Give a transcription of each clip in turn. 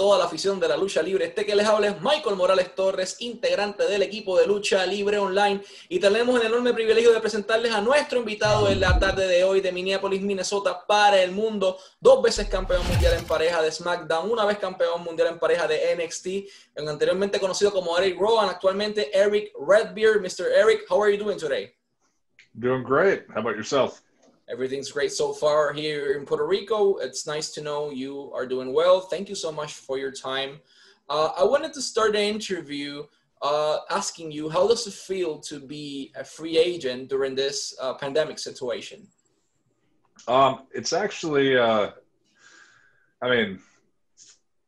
toda la afición de la lucha libre. Este que les habla es Michael Morales Torres, integrante del equipo de lucha libre online. Y tenemos el enorme privilegio de presentarles a nuestro invitado en la tarde de hoy de Minneapolis, Minnesota, para el mundo. Dos veces campeón mundial en pareja de SmackDown, una vez campeón mundial en pareja de NXT, anteriormente conocido como Eric Rowan, actualmente Eric Redbeard. Mr. Eric, how are you doing today? Doing great. How about yourself? Everything's great so far here in Puerto Rico. It's nice to know you are doing well. Thank you so much for your time. Uh, I wanted to start the interview uh, asking you how does it feel to be a free agent during this uh, pandemic situation? Um, it's actually, uh, I mean,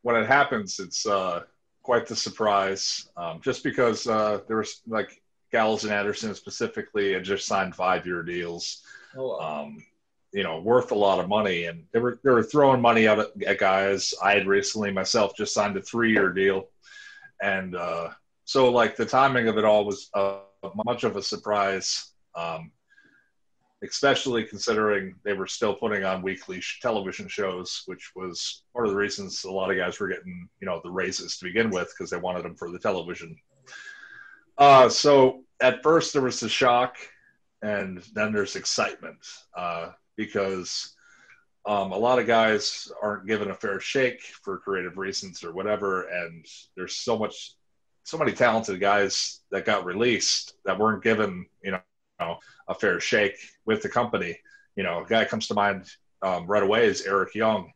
when it happens, it's uh, quite the surprise. Um, just because uh, there was like Gallows and Anderson specifically had just signed five-year deals oh, um, you know, worth a lot of money. And they were they were throwing money out at, at guys. I had recently myself just signed a three year deal, and uh, so like the timing of it all was uh, much of a surprise. Um, especially considering they were still putting on weekly television shows, which was part of the reasons a lot of guys were getting, you know, the raises to begin with because they wanted them for the television. Uh, so at first there was the shock and then there's excitement uh, because um, a lot of guys aren't given a fair shake for creative reasons or whatever, and there's so much, so many talented guys that got released that weren't given, you know, a fair shake with the company. You know, a guy comes to mind um, right away is Eric Young,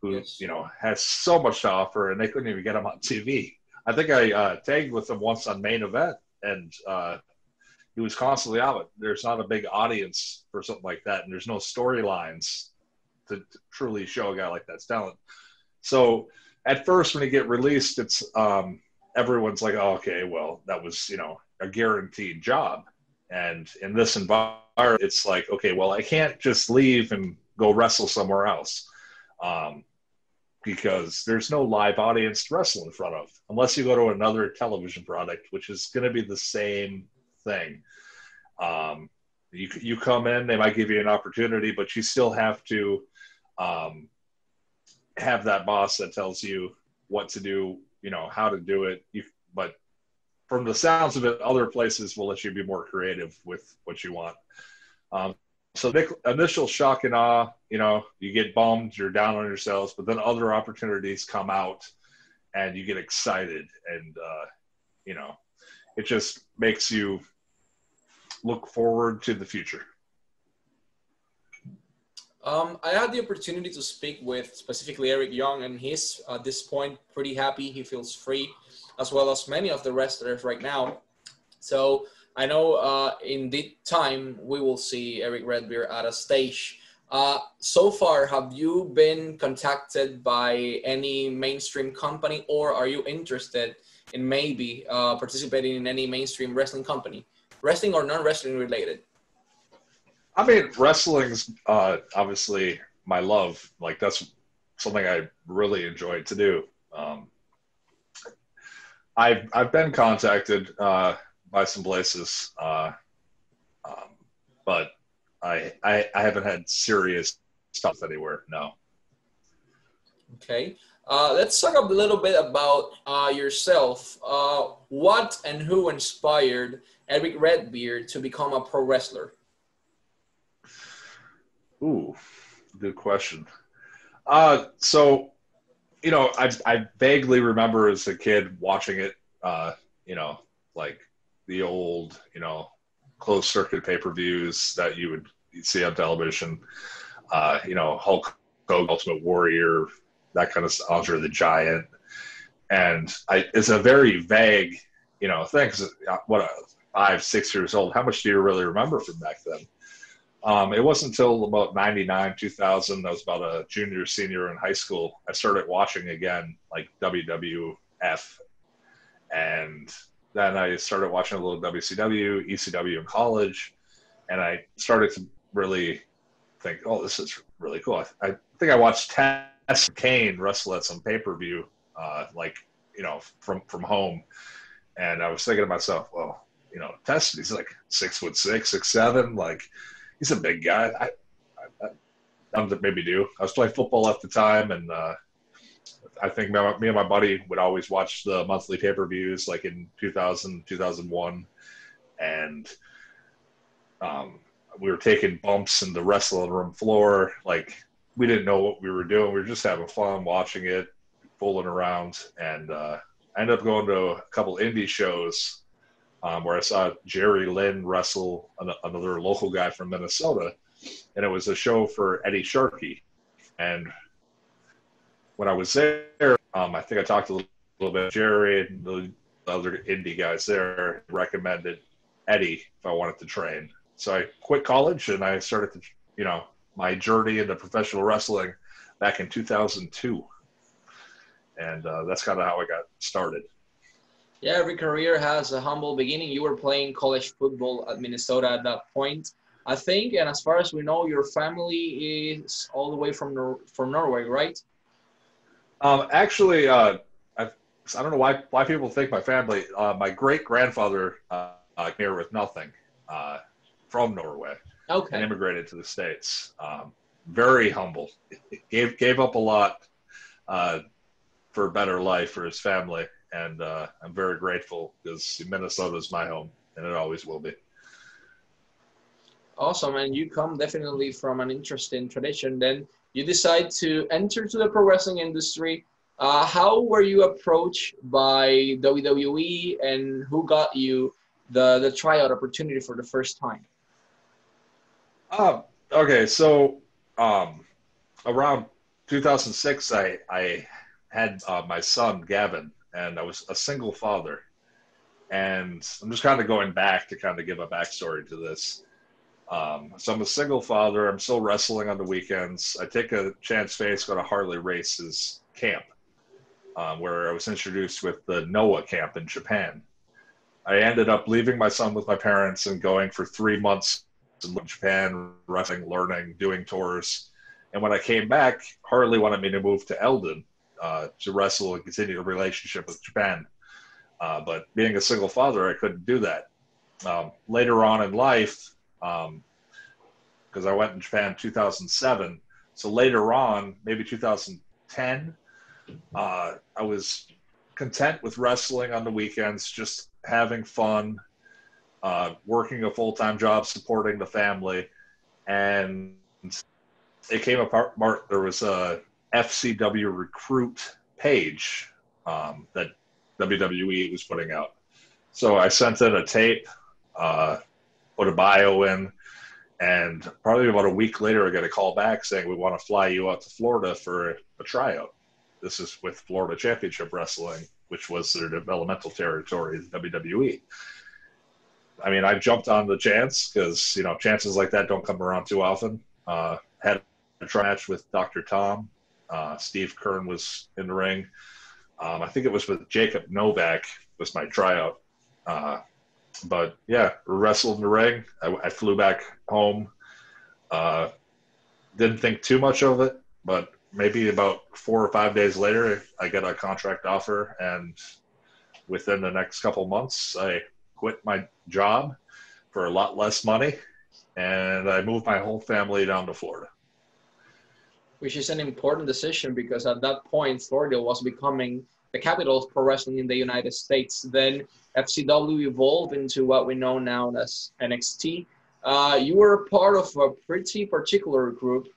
who yes. you know has so much to offer, and they couldn't even get him on TV. I think I uh, tagged with him once on main event, and uh, he was constantly out. There's not a big audience for something like that, and there's no storylines to, to, truly show a guy like that's talent. So at first, when he get released, it's um, everyone's like, oh, okay, well, that was you know a guaranteed job. And in this environment, it's like, okay, well, I can't just leave and go wrestle somewhere else. Um, because there's no live audience to wrestle in front of unless you go to another television product, which is going to be the same thing. Um, you you come in, they might give you an opportunity, but you still have to um, have that boss that tells you what to do, you know, how to do it. You, but from the sounds of it, other places will let you be more creative with what you want. Um, so initial shock and awe, you know, you get bummed, you're down on yourselves, but then other opportunities come out, and you get excited, and uh, you know, it just makes you look forward to the future? Um, I had the opportunity to speak with specifically Eric Young, and he's at this point pretty happy. He feels free, as well as many of the wrestlers right now. So I know uh, in the time we will see Eric Redbeard at a stage. Uh, so far, have you been contacted by any mainstream company, or are you interested in maybe uh, participating in any mainstream wrestling company? wrestling or non-wrestling related? I mean, wrestling's uh, obviously my love. Like that's something I really enjoy to do. Um, I've I've been contacted uh, by some places, uh, um, but I, I I haven't had serious stuff anywhere. No. Okay. Uh, let's talk a little bit about uh, yourself. Uh, what and who inspired Eric Redbeard to become a pro wrestler? Ooh, good question. Uh, so, you know, I, I vaguely remember as a kid watching it, uh, you know, like the old, you know, closed circuit pay per views that you would see on television. Uh, you know, Hulk Hogan, Ultimate Warrior, that kind of Andre the Giant. And I, it's a very vague, you know, thing. Cause uh, what five, six years old. How much do you really remember from back then? Um, it wasn't until about 99, 2000, I was about a junior, senior in high school, I started watching again, like WWF. And then I started watching a little WCW, ECW in college. And I started to really think, oh, this is really cool. I, I think I watched Test Kane wrestle at some pay per view, uh, like, you know, from, from home. And I was thinking to myself, well, you know, tested. He's like six foot six, six seven. Like he's a big guy. I, I, I, I maybe do. I was playing football at the time, and uh, I think me and my buddy would always watch the monthly pay per views like in 2000, 2001. And um, we were taking bumps in the wrestling room floor. Like, we didn't know what we were doing. We were just having fun watching it, fooling around. And uh, I ended up going to a couple indie shows um, where I saw Jerry Lynn wrestle another local guy from Minnesota. And it was a show for Eddie Sharkey. And when I was there, um, I think I talked a little, little bit. Jerry and the other indie guys there recommended Eddie if I wanted to train. So I quit college and I started to, you know, my journey into professional wrestling back in 2002. And uh, that's kind of how I got started. Yeah, every career has a humble beginning. You were playing college football at Minnesota at that point, I think. And as far as we know, your family is all the way from Nor- from Norway, right? Um, actually, uh, I, I don't know why why people think my family. Uh, my great grandfather uh, came here with nothing uh, from Norway okay. and immigrated to the states. Um, very humble, gave gave up a lot uh, for a better life for his family, and uh, I'm very grateful because Minnesota is my home, and it always will be. Awesome, and you come definitely from an interesting tradition. Then you decide to enter to the pro wrestling industry. Uh, how were you approached by WWE, and who got you the the tryout opportunity for the first time? Um, okay, so um, around 2006, I I had uh, my son Gavin, and I was a single father. And I'm just kind of going back to kind of give a backstory to this. Um, so I'm a single father. I'm still wrestling on the weekends. I take a chance face, go to Harley Race's camp, um, where I was introduced with the Noah camp in Japan. I ended up leaving my son with my parents and going for three months in Japan, wrestling, learning, doing tours. And when I came back, Harley wanted me to move to Eldon uh, to wrestle and continue the relationship with Japan. Uh, but being a single father, I couldn't do that. Um, later on in life, because um, I went in Japan 2007. So later on, maybe 2010, uh, I was content with wrestling on the weekends, just having fun, uh, working a full time job, supporting the family, and it came apart. There was a FCW recruit page um, that WWE was putting out. So I sent in a tape. Uh, put a bio in, and probably about a week later, I got a call back saying we want to fly you out to Florida for a tryout. This is with Florida Championship Wrestling, which was their developmental territory, WWE. I mean, I jumped on the chance because you know chances like that don't come around too often. Uh, had a try match with Dr. Tom. Uh, Steve Keirn was in the ring. Um, I think it was with Jacob Novak was my tryout. Uh, but yeah, wrestled in the ring. I, I flew back home. Uh, didn't think too much of it, but maybe about four or five days later, I get a contract offer, and within the next couple months, I quit my job for a lot less money, and I moved my whole family down to Florida. Which is an important decision because at that point, Florida was becoming the capital of pro wrestling in the United States. Then FCW evolved into what we know now as NXT. Uh, you were part of a pretty particular group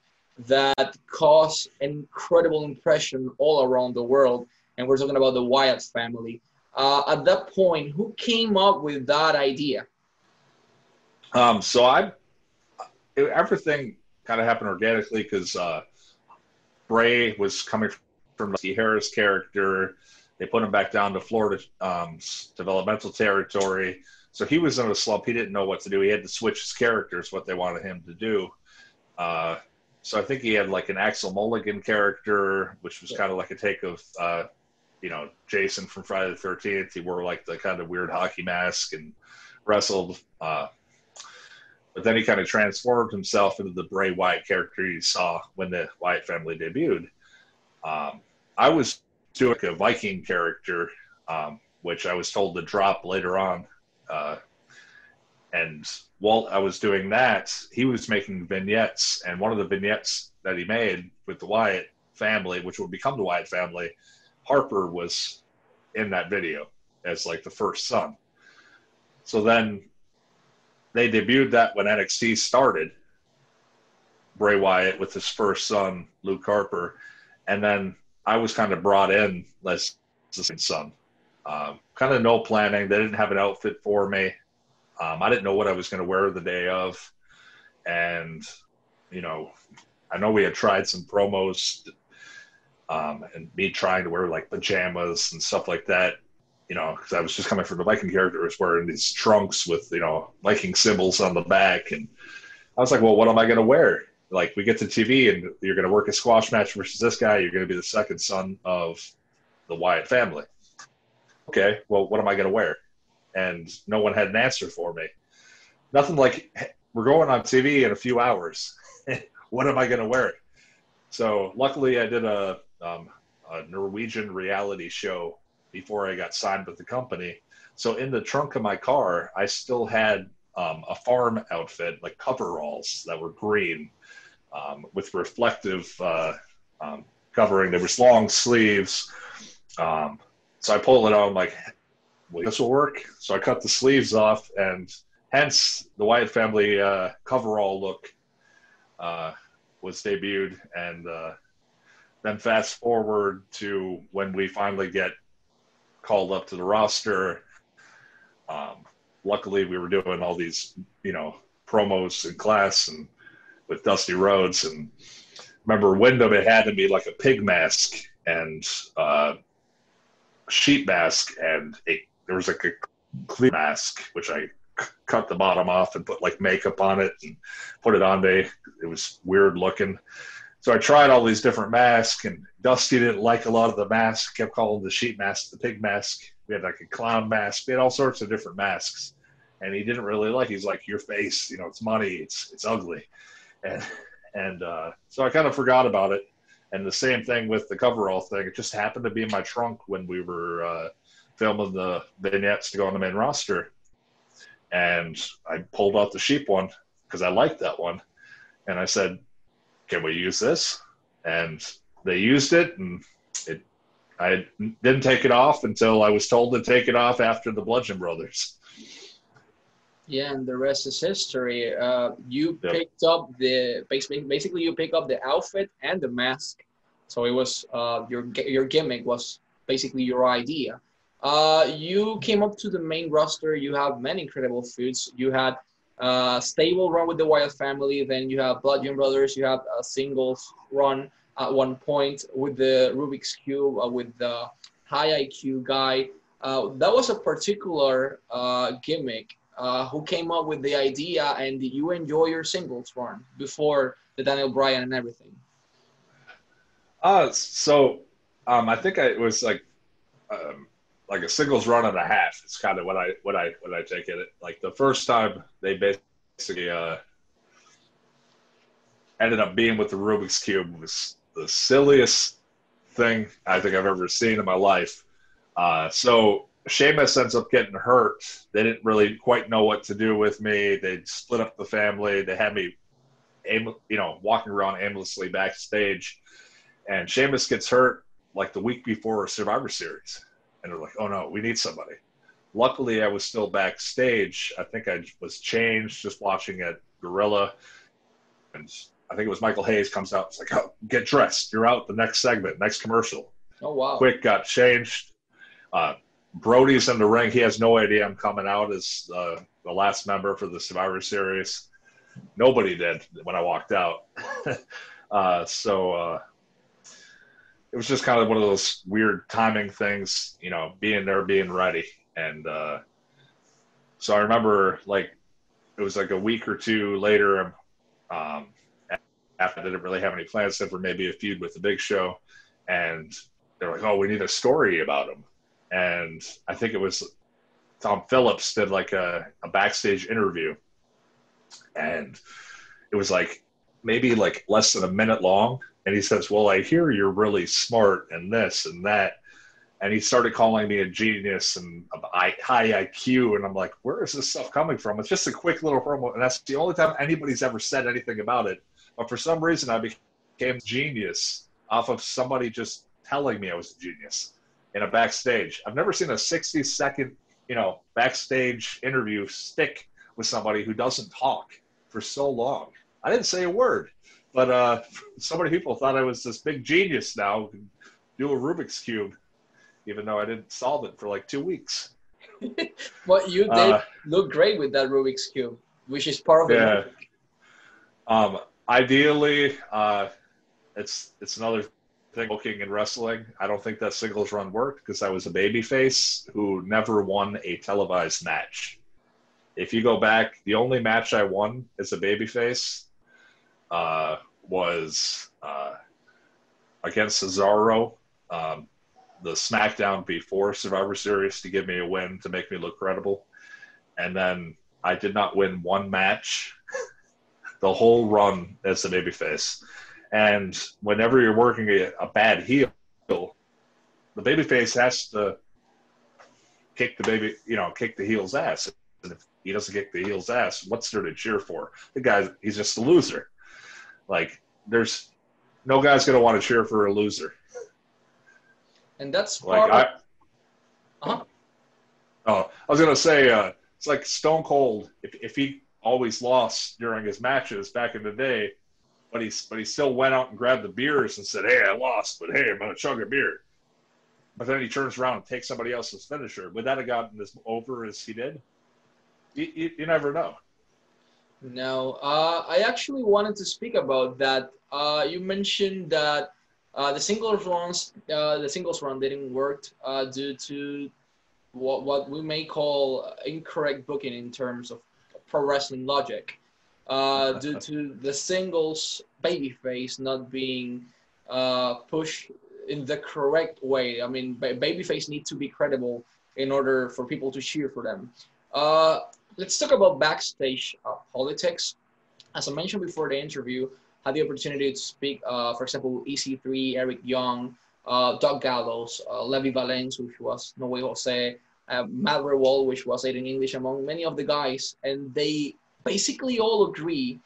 that caused an incredible impression all around the world. And we're talking about the Wyatt family. Uh, at that point, who came up with that idea? Um, so I, everything kind of happened organically because uh, Bray was coming from the Harris character. They put him back down to Florida um, developmental territory. So he was in a slump. He didn't know what to do. He had to switch his characters, what they wanted him to do. Uh, so I think he had like an Axel Mulligan character, which was kind of like a take of, uh, you know, Jason from Friday the Thirteenth. He wore like the kind of weird hockey mask and wrestled. Uh, but then he kind of transformed himself into the Bray Wyatt character you saw when the Wyatt family debuted. Um, I was doing a Viking character, um, which I was told to drop later on. Uh, and while I was doing that, he was making vignettes, and one of the vignettes that he made with the Wyatt family, which would become the Wyatt family, Harper was in that video as like the first son. So then they debuted that when NXT started. Bray Wyatt with his first son, Luke Harper, and then I was kind of brought in as the son. Um, kind of no planning. They didn't have an outfit for me. Um, I didn't know what I was going to wear the day of, and you know, I know we had tried some promos, um, and me trying to wear like pajamas and stuff like that. You know, because I was just coming from the Viking characters wearing these trunks with you know Viking symbols on the back, and I was like, well, what am I going to wear? Like, we get to TV and you're going to work a squash match versus this guy. You're going to be the second son of the Wyatt family. Okay, well, what am I going to wear? And no one had an answer for me. Nothing like, we're going on TV in a few hours. what am I going to wear? So luckily, I did a, um, a Norwegian reality show before I got signed with the company. So in the trunk of my car, I still had um, a farm outfit, like coveralls that were green um, with reflective uh, um, covering. There was long sleeves. Um, so I pulled it on, like, well, this will work. So I cut the sleeves off, and hence the Wyatt family uh, coverall look uh, was debuted. And uh, then fast forward to when we finally get called up to the roster. Um, luckily, we were doing all these, you know, promos in class and with Dusty Rhodes. And remember, Windham had to be like a pig mask and uh, sheep mask, and a, there was like a clear mask, which I c- cut the bottom off and put like makeup on it and put it on me. It was weird looking. So I tried all these different masks, and Dusty didn't like a lot of the masks. Kept calling the sheep mask the pig mask. We had like a clown mask. We had all sorts of different masks, and he didn't really like. He's like, "Your face, you know, it's money. It's it's ugly." And and uh, so I kind of forgot about it. And the same thing with the coverall thing. It just happened to be in my trunk when we were uh, filming the vignettes to go on the main roster, and I pulled out the sheep one because I liked that one, and I said, "Can we use this?" And they used it, and it. I didn't take it off until I was told to take it off after the Bludgeon Brothers. Yeah, and the rest is history. Uh, you yep. picked up the basically basically you pick up the outfit and the mask. So it was uh, your your gimmick was basically your idea. Uh, you came up to the main roster. You have many incredible feuds. You had a stable run with the Wyatt family. Then you have Bludgeon Brothers. You have a singles run at one point with the Rubik's Cube uh, with the high IQ guy. Uh, that was a particular uh, gimmick uh, who came up with the idea and did you enjoy your singles run before the Daniel Bryan and everything? Uh, so um, I think I, it was like um, like a singles run and a half. It's kind of what I what I what I take it. Like the first time they basically uh, ended up being with the Rubik's cube was the silliest thing I think I've ever seen in my life. Uh, so Sheamus ends up getting hurt. They didn't really quite know what to do with me. They split up the family. They had me, aim, you know, walking around aimlessly backstage. And Sheamus gets hurt like the week before Survivor Series. And they're like, oh no, we need somebody. Luckily, I was still backstage. I think I was changed just watching at Gorilla. And I think it was Michael Hayes comes out. It's like, oh, get dressed. You're out the next segment, next commercial. Oh, wow. Quick, got changed. Uh, Brody's in the ring. He has no idea I'm coming out as uh, the last member for the Survivor Series. Nobody did when I walked out. uh, so uh, it was just kind of one of those weird timing things, you know, being there, being ready. And uh, so I remember like it was like a week or two later, um, after I didn't really have any plans except for maybe a feud with the Big Show. And they're like, oh, we need a story about him and I think it was Tom Phillips did like a, a backstage interview, and it was like maybe like less than a minute long. And he says, "Well, I hear you're really smart and this and that." And he started calling me a genius and a high IQ, and I'm like, "Where is this stuff coming from?" It's just a quick little promo, and that's the only time anybody's ever said anything about it. But for some reason, I became genius off of somebody just telling me I was a genius in a backstage. I've never seen a 60 second, you know, backstage interview stick with somebody who doesn't talk for so long. I didn't say a word, but uh, so many people thought I was this big genius now, do a Rubik's cube, even though I didn't solve it for like two weeks. well, you did uh, look great with that Rubik's cube, which is part of the yeah. Um, ideally, uh, it's it's another thing looking and wrestling. I don't think that singles run worked because I was a babyface who never won a televised match. If you go back, the only match I won as a babyface uh, was uh, against Cesaro, um, the SmackDown before Survivor Series to give me a win to make me look credible, and then I did not win one match the whole run as a babyface. And whenever you're working a, a bad heel, the babyface has to kick the baby, you know, kick the heel's ass. And if he doesn't kick the heel's ass, what's there to cheer for? The guy, he's just a loser. Like, there's no guy's going to want to cheer for a loser. And that's like I. Uh-huh. Oh, I was going to say, uh, it's like Stone Cold. If, if he always lost during his matches back in the day, but he but he still went out and grabbed the beers and said, "Hey, I lost, but hey, I'm gonna chug a beer." But then he turns around and takes somebody else's finisher. Would that have gotten as over as he did? You, you, you never know. No, uh, I actually wanted to speak about that. Uh, you mentioned that uh, the singles runs, uh, the singles run didn't work uh, due to what what we may call incorrect booking in terms of pro wrestling logic uh, due to the singles babyface not being uh, pushed in the correct way. I mean, babyface need to be credible in order for people to cheer for them. Uh, let's talk about backstage uh, politics. As I mentioned before the interview, I had the opportunity to speak, uh, for example, EC3, Eric Young, uh, Doc Gallows, uh, Levy Valens, which was No Way Jose, uh, Matt Rehwoldt, which was Aiden English, among many of the guys, and they basically all agree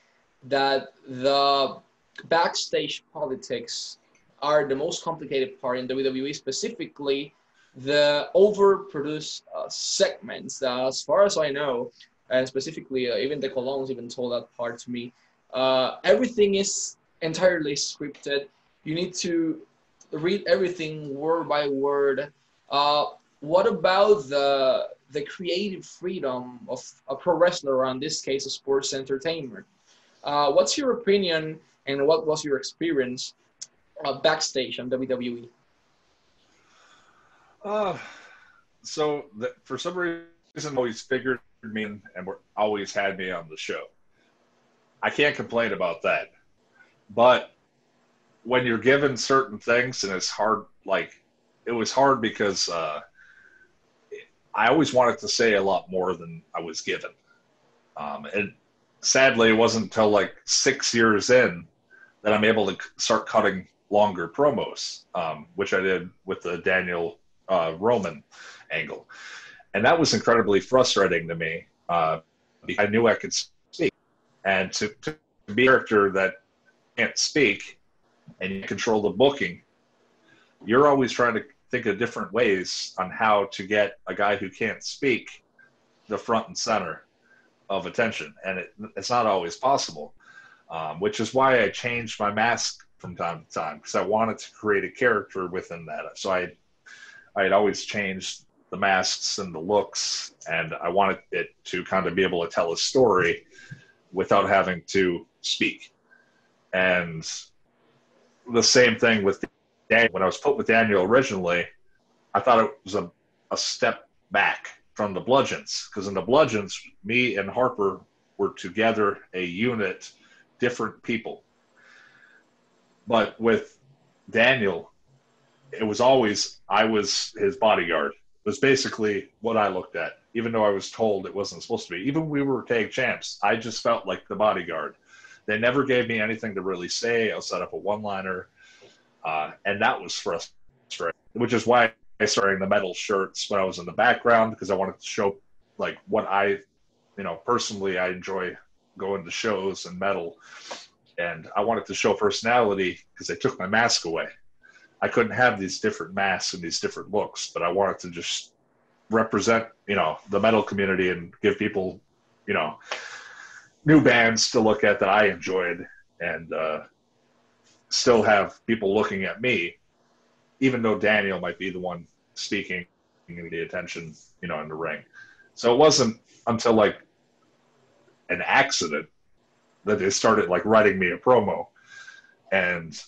that the backstage politics are the most complicated part in WWE, specifically the overproduced uh, segments. Uh, as far as I know, and specifically, uh, even the Colons even told that part to me. Uh, everything is entirely scripted. You need to read everything word by word. Uh, what about the the creative freedom of a pro wrestler, or in this case, a sports entertainer. Uh, what's your opinion and what was your experience uh, backstage on WWE? Uh, so the, for some reason, always figured me and always had me on the show. I can't complain about that. But when you're given certain things and it's hard, like it was hard because uh, I always wanted to say a lot more than I was given. Um, and sadly, it wasn't until like six years in that I'm able to start cutting longer promos, um, which I did with the Daniel uh, Roman angle. And that was incredibly frustrating to me uh, I knew I could speak. And to, to be a character that can't speak and you control the booking, you're always trying to think of different ways on how to get a guy who can't speak the front and center of attention, and it, it's not always possible. Um, which is why I changed my mask from time to time because I wanted to create a character within that. So I, I had always changed the masks and the looks, and I wanted it to kind of be able to tell a story without having to speak. And the same thing with Daniel, when I was put with Daniel originally, I thought it was a, a step back from the Bludgeons because in the Bludgeons, me and Harper were together a unit, different people. But with Daniel, it was always I was his bodyguard. It was basically what I looked at, even though I was told it wasn't supposed to be. Even we were tag champs, I just felt like the bodyguard. They never gave me anything to really say outside of a one-liner uh, and that was frustrating, which is why I started the metal shirts when I was in the background because I wanted to show like what I, you know, personally I enjoy going to shows and metal. and I wanted to show personality because they took my mask away. I couldn't have these different masks and these different looks, but I wanted to just represent, you know, the metal community and give people, you know, new bands to look at that I enjoyed and uh, still have people looking at me, even though Daniel might be the one speaking the attention, you know, in the ring. So it wasn't until like an accident that they started like writing me a promo. And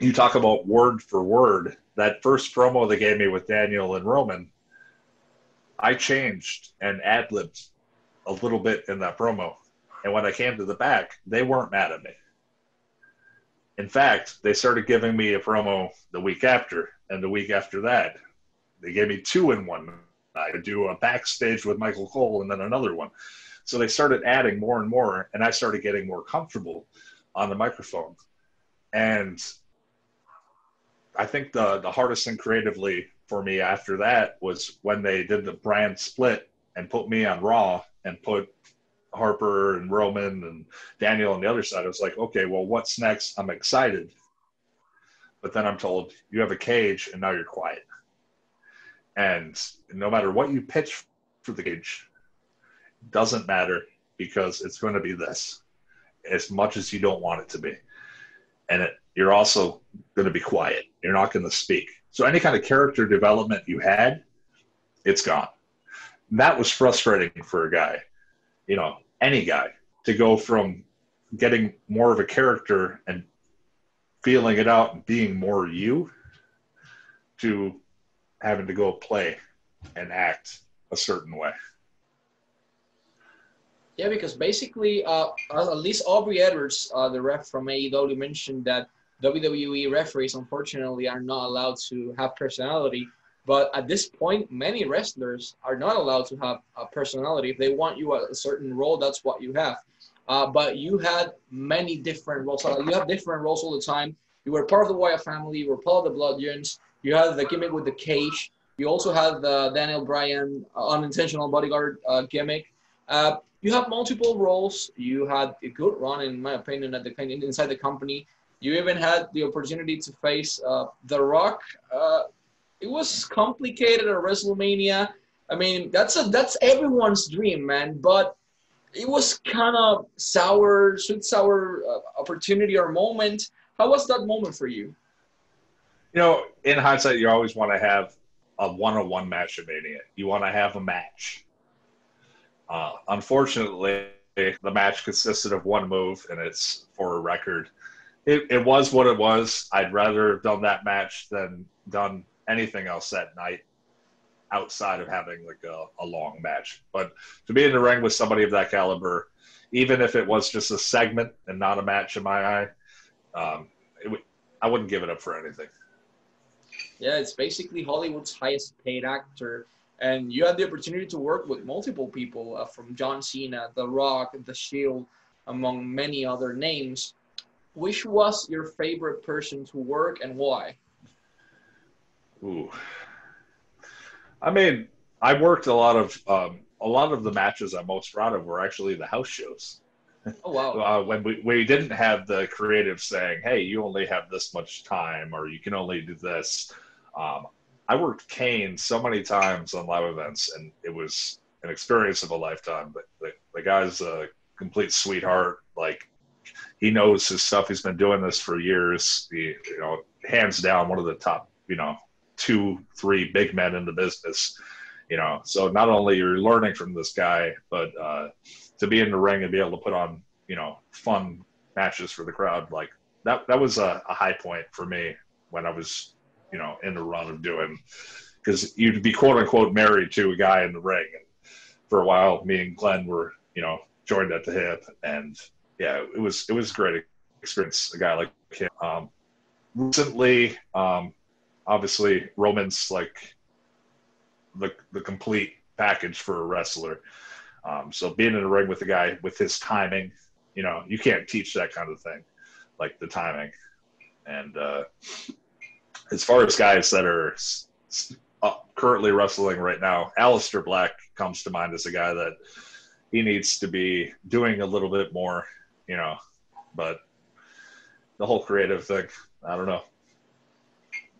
you talk about word for word, that first promo they gave me with Daniel and Roman, I changed and ad libbed a little bit in that promo. And when I came to the back, they weren't mad at me. In fact, they started giving me a promo the week after, and the week after that, they gave me two in one I do a backstage with Michael Cole and then another one. So they started adding more and more, and I started getting more comfortable on the microphone. And I think the the hardest thing creatively for me after that was when they did the brand split and put me on Raw and put Harper and Roman and Daniel on the other side. I was like, okay, well, what's next? I'm excited. But then I'm told you have a cage and now you're quiet. And no matter what you pitch for the cage, doesn't matter because it's going to be this as much as you don't want it to be. And it, you're also going to be quiet. You're not going to speak. So any kind of character development you had, it's gone. And that was frustrating for a guy, you know, any guy to go from getting more of a character and feeling it out and being more you to having to go play and act a certain way. Yeah, because basically, uh, at least Aubrey Edwards, uh, the ref from AEW, mentioned that WWE referees, unfortunately, are not allowed to have personality. But at this point, many wrestlers are not allowed to have a personality. If they want you a certain role, that's what you have. Uh, but you had many different roles. you have different roles all the time. You were part of the Wyatt family. You were part of the Bludgeons. You had the gimmick with the cage. You also had the Daniel Bryan uh, unintentional bodyguard uh, gimmick. Uh, you have multiple roles. You had a good run, in my opinion, at the inside the company. You even had the opportunity to face uh, The Rock. It was complicated at WrestleMania. I mean, that's a that's everyone's dream, man. But it was kind of sour, sweet sour uh, opportunity or moment. How was that moment for you? you know, in hindsight, you always want to have a one-on-one match at Mania. You want to have a match. Uh, unfortunately, the match consisted of one move, and it's for a record. It, it was what it was. I'd rather have done that match than done anything else that night outside of having like a, a long match. But to be in the ring with somebody of that caliber, even if it was just a segment and not a match in my eye, um, it, I wouldn't give it up for anything. Yeah, it's basically Hollywood's highest paid actor. And you had the opportunity to work with multiple people uh, from John Cena, The Rock, The Shield, among many other names. Which was your favorite person to work and why? Ooh. I mean, I worked a lot of um, a lot of the matches I'm most proud of were actually the house shows. Oh wow! uh, when we we didn't have the creative saying, "Hey, you only have this much time," or "You can only do this." Um, I worked Kane so many times on live events, and it was an experience of a lifetime. But the, the guy's a complete sweetheart. Like he knows his stuff. He's been doing this for years. He, you know, hands down, one of the top, you know, two, three big men in the business. You know, so not only you're learning from this guy, but uh, to be in the ring and be able to put on, you know, fun matches for the crowd, like that, that was a, a high point for me when I was you know in the run of doing because you'd be quote unquote married to a guy in the ring. And for a while, me and Glenn were you know joined at the hip, and yeah, it was it was a great experience. A guy like him. Um, recently, um, obviously, Roman's like the the complete package for a wrestler. Um, so being in the ring with a guy with his timing, you know, you can't teach that kind of thing, like the timing. And uh, as far as guys that are uh, currently wrestling right now, Aleister Black comes to mind as a guy that he needs to be doing a little bit more, you know. But the whole creative thing. I don't know.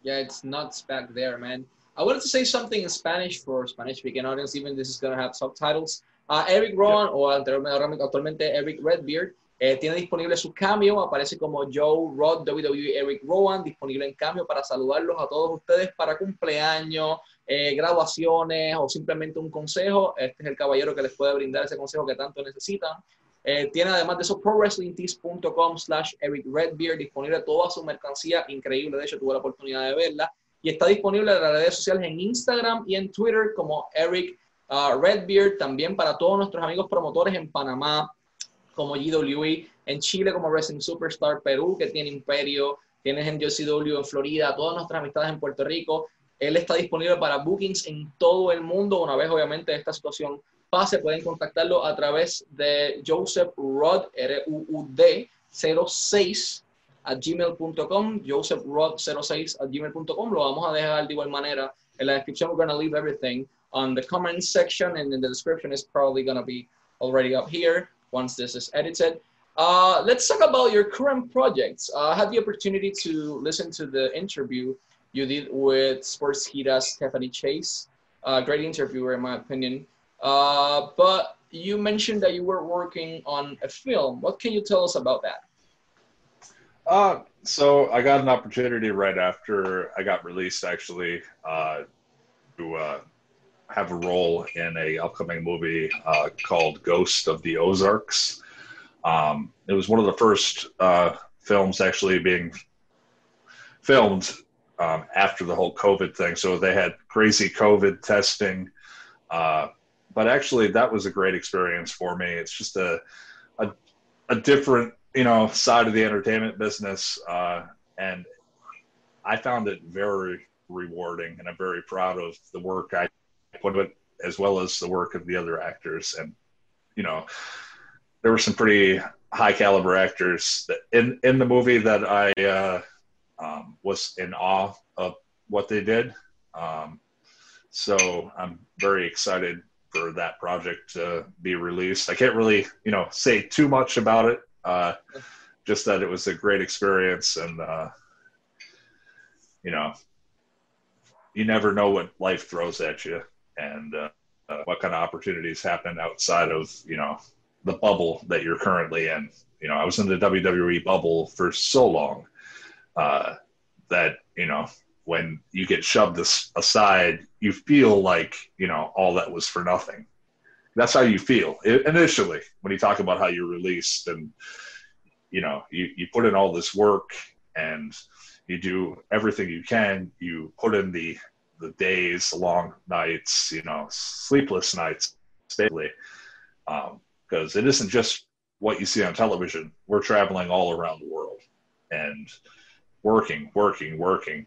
Yeah, it's nuts back there, man. I wanted to say something in Spanish for Spanish speaking audience, even this is going to have subtitles. Uh, Eric Rowan, o actualmente Eric Redbeard, eh, tiene disponible su cameo, aparece como Joe Rod WWE Eric Rowan, disponible en cambio para saludarlos a todos ustedes para cumpleaños, eh, graduaciones o simplemente un consejo. Este es el caballero que les puede brindar ese consejo que tanto necesitan. Eh, tiene además de eso prowrestlingtees.com slash Eric Redbeard disponible toda su mercancía, increíble, de hecho tuve la oportunidad de verla y está disponible en las redes sociales en Instagram y en Twitter como Eric uh, Redbeard, también para todos nuestros amigos promotores en Panamá como GWE, en Chile como Wrestling Superstar, Perú que tiene Imperio, tienes en JCW en Florida, todas nuestras amistades en Puerto Rico. Él está disponible para bookings en todo el mundo. Una vez, obviamente, esta situación pase, pueden contactarlo a través de Joseph Ruud, R-U-U-D, 06 a gmail.com, josephruud06 at gmail.com. Lo vamos a dejar de igual manera en la descripción. We're going to leave everything on the comment section and in the description is probably going to be already up here once this is edited. Uh, let's talk about your current projects. Uh, I had the opportunity to listen to the interview you did with Sportskeeda's Stephanie Chase. Uh, great interviewer, in my opinion. Uh, but you mentioned that you were working on a film. What can you tell us about that? Uh, so I got an opportunity right after I got released, actually, uh, to uh, have a role in a upcoming movie uh, called Ghost of the Ozarks. Um, it was one of the first uh, films actually being filmed um, after the whole COVID thing. So they had crazy COVID testing. Uh, but actually, that was a great experience for me. It's just a, a, a different you know side of the entertainment business, uh, and I found it very rewarding, and I'm very proud of the work I put it as well as the work of the other actors. And you know, there were some pretty high caliber actors in in the movie that I uh, um, was in awe of what they did. Um, so I'm very excited for that project to be released. I can't really, you know, say too much about it uh, just that it was a great experience, and uh, you know, you never know what life throws at you, and uh, uh, what kind of opportunities happen outside of you know the bubble that you're currently in. You know, I was in the WWE bubble for so long uh, that you know when you get shoved this aside, you feel like you know all that was for nothing. That's how you feel initially when you talk about how you're released and you know you, you put in all this work and you do everything you can. You put in the the days long nights you know sleepless nights daily because um, it isn't just what you see on television. We're traveling all around the world and working working working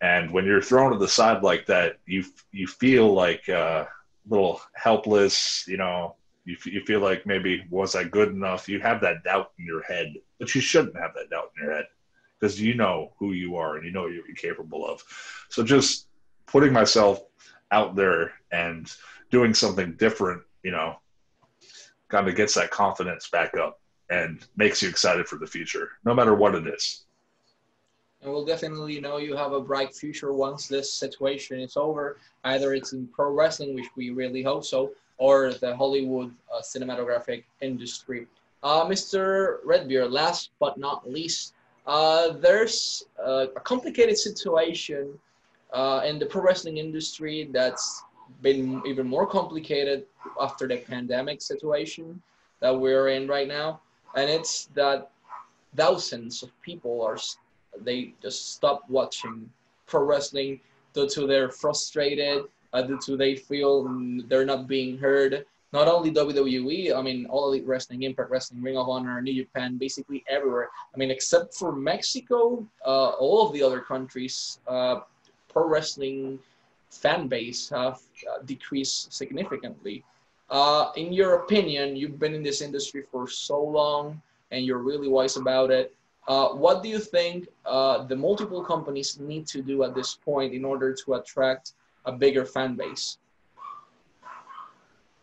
and when you're thrown to the side like that you you feel like uh, little helpless, you know, you, you feel like maybe was I good enough? You have that doubt in your head, but you shouldn't have that doubt in your head because you know who you are and you know what you're capable of. So just putting myself out there and doing something different, you know, kind of gets that confidence back up and makes you excited for the future, no matter what it is and we'll definitely know you have a bright future once this situation is over. Either it's in pro wrestling, which we really hope so, or the Hollywood uh, cinematographic industry. Uh, Mr. Redbeard, last but not least, uh, there's uh, a complicated situation uh, in the pro wrestling industry that's been even more complicated after the pandemic situation that we're in right now. And it's that thousands of people are they just stop watching pro wrestling due to they're frustrated, uh, due to they feel they're not being heard. Not only WWE, I mean, all Elite Wrestling, Impact Wrestling, Ring of Honor, New Japan, basically everywhere. I mean, except for Mexico, uh, all of the other countries, uh, pro wrestling fan base have uh, decreased significantly. Uh, in your opinion, you've been in this industry for so long and you're really wise about it. Uh, what do you think uh, the multiple companies need to do at this point in order to attract a bigger fan base?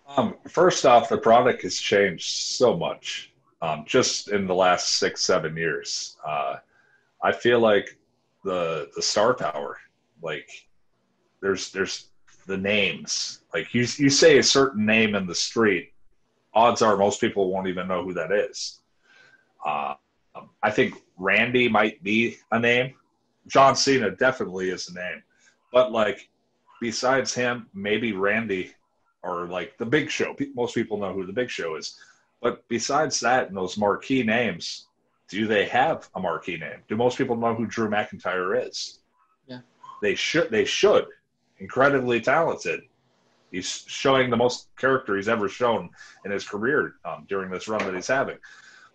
Um, first off, the product has changed so much. um, just in the last six, seven years. Uh, I feel like the the star power, like there's there's the names. Like you you say a certain name in the street, odds are most people won't even know who that is. Uh, I think Randy might be a name. John Cena definitely is a name, but like besides him, maybe Randy or like the Big Show. Most people know who the Big Show is. But besides that and those marquee names, do they have a marquee name? Do most people know who Drew McIntyre is? Yeah. They should. They should. Incredibly talented. He's showing the most character he's ever shown in his career um, during this run that he's having.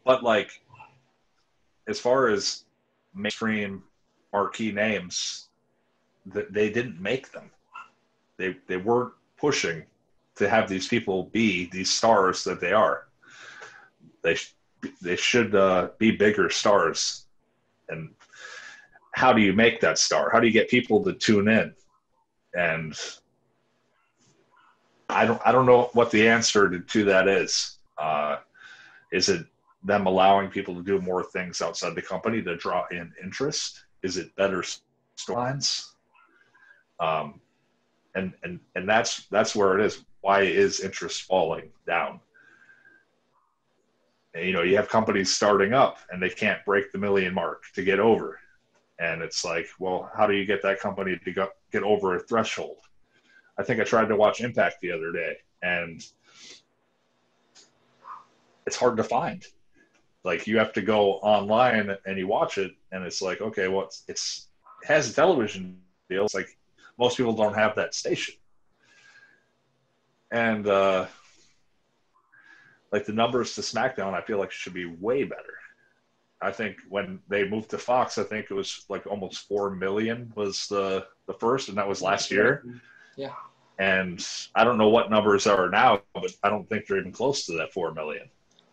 But like, as far as mainstream marquee names, that they didn't make them. They they weren't pushing to have these people be these stars that they are. They they should uh, be bigger stars. And how do you make that star? How do you get people to tune in? And I don't I don't know what the answer to, to that is. Uh, is it them allowing people to do more things outside the company to draw in interest? Is it better storylines? Um, and and and that's that's where it is. Why is interest falling down? And, you know, you have companies starting up and they can't break the million mark to get over, and it's like, well, how do you get that company to go, get over a threshold? I think I tried to watch Impact the other day, and it's hard to find. Like you have to go online and you watch it, and it's like, okay, well, it's, it's it has a television deal. It's like most people don't have that station. And uh, like the numbers to SmackDown, I feel like should be way better. I think when they moved to Fox, I think it was like almost four million was the the first, and that was last year. Yeah. And I don't know what numbers are now, but I don't think they're even close to that four million.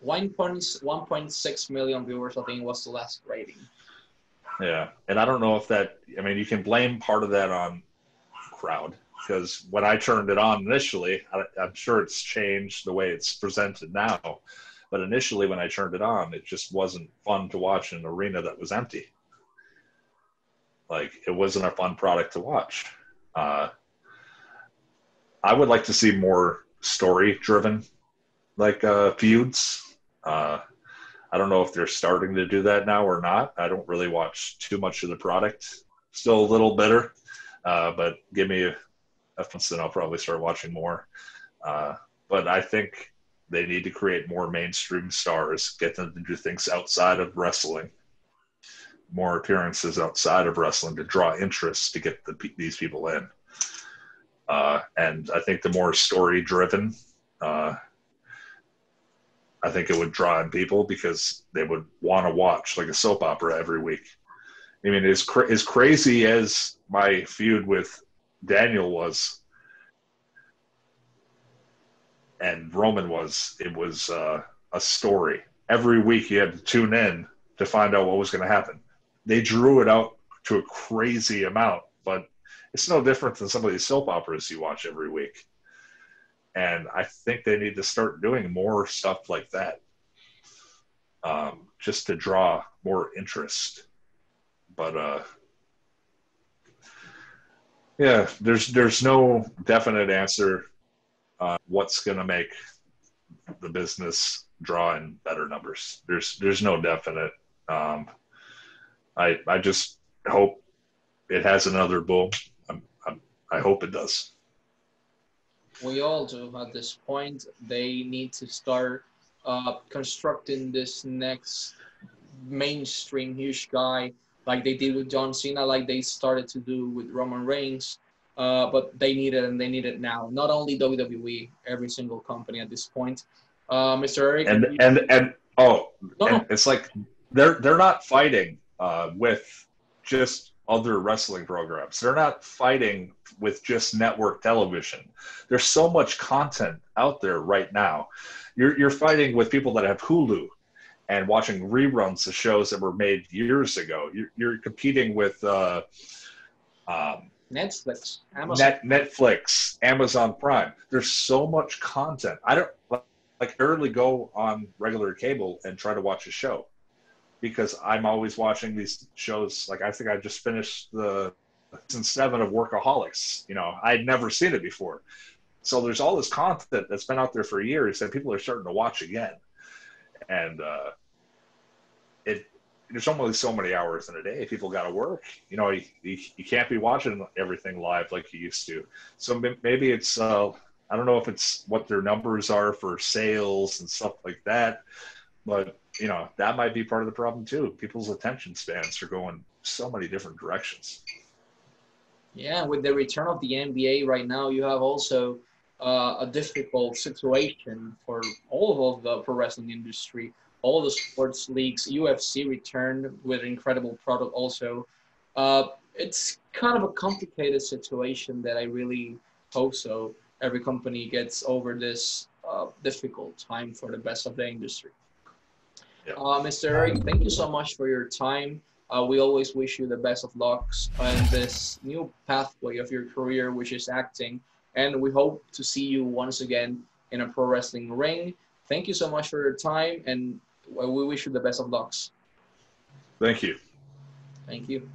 1.1.6 million viewers, I think, was the last rating. Yeah, and I don't know if that. I mean, you can blame part of that on crowd because when I turned it on initially, I, I'm sure it's changed the way it's presented now. But initially, when I turned it on, it just wasn't fun to watch in an arena that was empty. Like it wasn't a fun product to watch. Uh, I would like to see more story-driven, like uh, feuds. Uh, I don't know if they're starting to do that now or not. I don't really watch too much of the product. Still a little bitter uh, but give me and I'll probably start watching more. Uh, but I think they need to create more mainstream stars, get them to do things outside of wrestling, more appearances outside of wrestling to draw interest to get the, these people in. Uh, and I think the more story driven, uh, I think it would draw in people because they would want to watch like a soap opera every week. I mean, as cra- as crazy as my feud with Daniel was, and Roman was, it was uh, a story. Every week you had to tune in to find out what was going to happen. They drew it out to a crazy amount, but it's no different than some of these soap operas you watch every week. And I think they need to start doing more stuff like that, um, just to draw more interest but uh, yeah, there's there's no definite answer uh, what's going to make the business draw in better numbers. There's there's no definite. Um, I I just hope it has another boom. I'm, I hope it does. We all do at this point. They need to start uh, constructing this next mainstream huge guy like they did with John Cena, like they started to do with Roman Reigns. Uh, but they need it and they need it now. Not only WWE, every single company at this point. Uh, Mr. Erick. And you- and and oh, no, and no. it's like they're they're not fighting uh, with just other wrestling programs. They're not fighting with just network television. There's so much content out there right now. You're you're fighting with people that have Hulu and watching reruns of shows that were made years ago. You're, you're competing with uh, um, Netflix, Amazon. Net, Netflix, Amazon Prime. There's so much content. I don't like like barely go on regular cable and try to watch a show because I'm always watching these shows. Like I think I just finished the season seven of Workaholics. You know, I'd never seen it before. So there's all this content that's been out there for years that people are starting to watch again, and uh, it there's only so many hours in a day. People got to work. You know, you, you, you, can't be watching everything live like you used to. So maybe it's uh, I don't know if it's what their numbers are for sales and stuff like that, but you know that might be part of the problem too. People's attention spans are going so many different directions. Yeah, with the return of the NBA right now, you have also uh, a difficult situation for all of the pro wrestling industry. All the sports leagues, UFC returned with an incredible product also. Uh, it's kind of a complicated situation that I really hope so. Every company gets over this uh, difficult time for the best of the industry. Yep. Uh, Mr. Erick, thank you so much for your time. Uh, we always wish you the best of lucks on this new pathway of your career, which is acting. And we hope to see you once again in a pro wrestling ring. Thank you so much for your time, and we wish you the best of lucks. Thank you. Thank you.